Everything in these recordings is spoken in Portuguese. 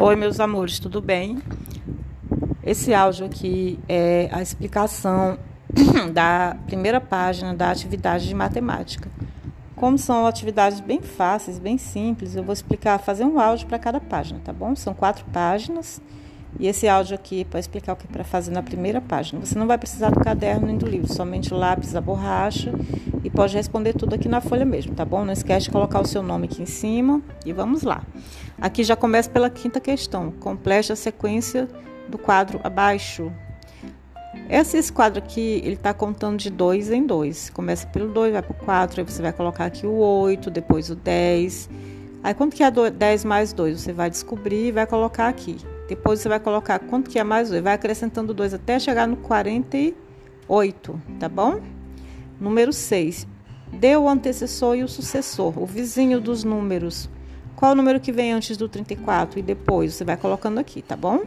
Oi, meus amores, tudo bem? Esse áudio aqui é a explicação da primeira página da atividade de matemática. Como são atividades bem fáceis, bem simples, eu vou explicar, fazer um áudio para cada página, tá bom? São quatro páginas e esse áudio aqui é para explicar o que é para fazer na primeira página. Você não vai precisar do caderno nem do livro, somente lápis, a borracha e pode responder tudo aqui na folha mesmo, tá bom? Não esquece de colocar o seu nome aqui em cima e vamos lá. Aqui já começa pela quinta questão. Complete a sequência do quadro abaixo. Esse, quadro aqui, ele está contando de dois em dois. Começa pelo 2, vai para o 4, aí você vai colocar aqui o 8, depois o 10. Aí quanto que é 10 mais 2? Você vai descobrir e vai colocar aqui. Depois você vai colocar quanto que é mais 2. Vai acrescentando 2 até chegar no 48, tá bom? Número 6. Dê o antecessor e o sucessor, o vizinho dos números. Qual o número que vem antes do 34 e depois? Você vai colocando aqui, tá bom?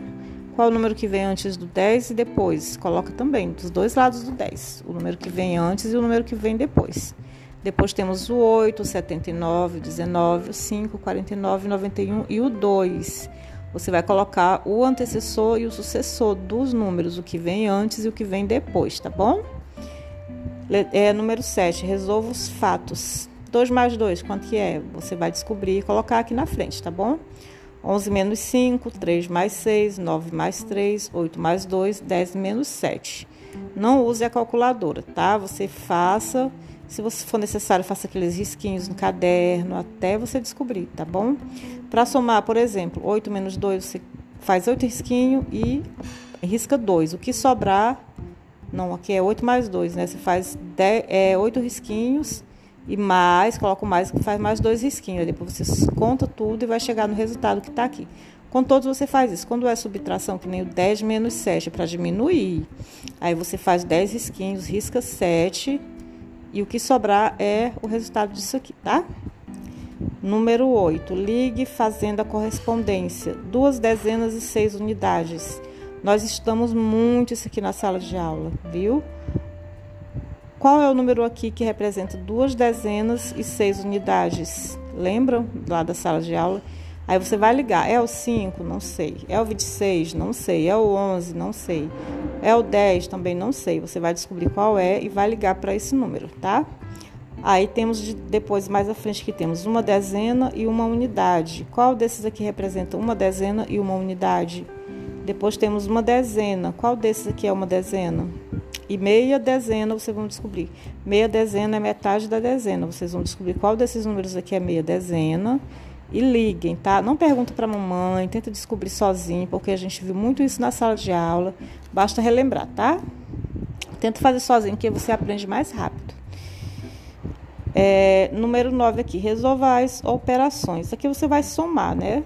Qual o número que vem antes do 10 e depois? Coloca também dos dois lados do 10. O número que vem antes e o número que vem depois. Depois temos o 8, o 79, o 19, o 5, 49, 91 e o 2. Você vai colocar o antecessor e o sucessor dos números, o que vem antes e o que vem depois, tá bom? É, número 7, resolva os fatos. 2 mais 2, quanto que é? Você vai descobrir e colocar aqui na frente, tá bom? 11 menos 5, 3 mais 6, 9 mais 3, 8 mais 2, 10 menos 7. Não use a calculadora, tá? Você faça, se você for necessário, faça aqueles risquinhos no caderno até você descobrir, tá bom? Para somar, por exemplo, 8 menos 2, você faz 8 risquinhos e risca 2. O que sobrar, não, aqui é 8 mais 2, né? Você faz 10, é, 8 risquinhos e mais, coloco mais, faz mais dois risquinhos. Depois você conta tudo e vai chegar no resultado que está aqui. Com todos você faz isso. Quando é subtração, que nem o 10 menos 7, para diminuir. Aí você faz 10 risquinhos, risca 7. E o que sobrar é o resultado disso aqui, tá? Número 8. Ligue fazendo a correspondência. Duas dezenas e seis unidades. Nós estamos muito isso aqui na sala de aula, viu? Qual é o número aqui que representa duas dezenas e seis unidades? Lembram lá da sala de aula? Aí você vai ligar. É o 5? Não sei. É o 26? Não sei. É o 11? Não sei. É o 10? Também não sei. Você vai descobrir qual é e vai ligar para esse número, tá? Aí temos de, depois mais à frente que temos uma dezena e uma unidade. Qual desses aqui representa uma dezena e uma unidade? Depois temos uma dezena. Qual desses aqui é uma dezena? E meia dezena vocês vão descobrir. Meia dezena é metade da dezena. Vocês vão descobrir qual desses números aqui é meia dezena. E liguem, tá? Não pergunta para mamãe, tenta descobrir sozinho, porque a gente viu muito isso na sala de aula. Basta relembrar, tá? Tenta fazer sozinho, que você aprende mais rápido. É, número 9 aqui, resolva as operações. Aqui você vai somar, né?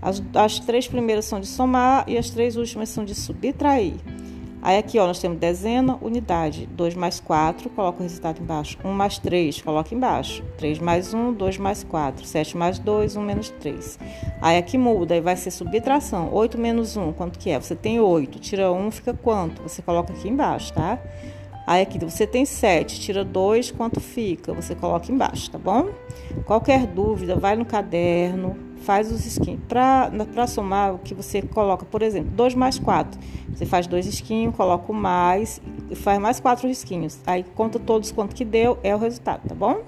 As, as três primeiras são de somar e as três últimas são de subtrair. Aí aqui, ó, nós temos dezena, unidade. 2 mais 4, coloca o resultado embaixo. 1 mais 3, coloca embaixo. 3 mais 1, 2 mais 4. 7 mais 2, 1 menos 3. Aí aqui muda, aí vai ser subtração. 8 menos 1, quanto que é? Você tem 8, tira 1, fica quanto? Você coloca aqui embaixo, tá? Aí aqui você tem 7, tira 2, quanto fica? Você coloca embaixo, tá bom? Qualquer dúvida, vai no caderno, faz os skins. Para somar, o que você coloca, por exemplo, 2 mais 4. Você faz dois risquinhos, coloca o mais faz mais quatro risquinhos. Aí conta todos quanto que deu, é o resultado, tá bom?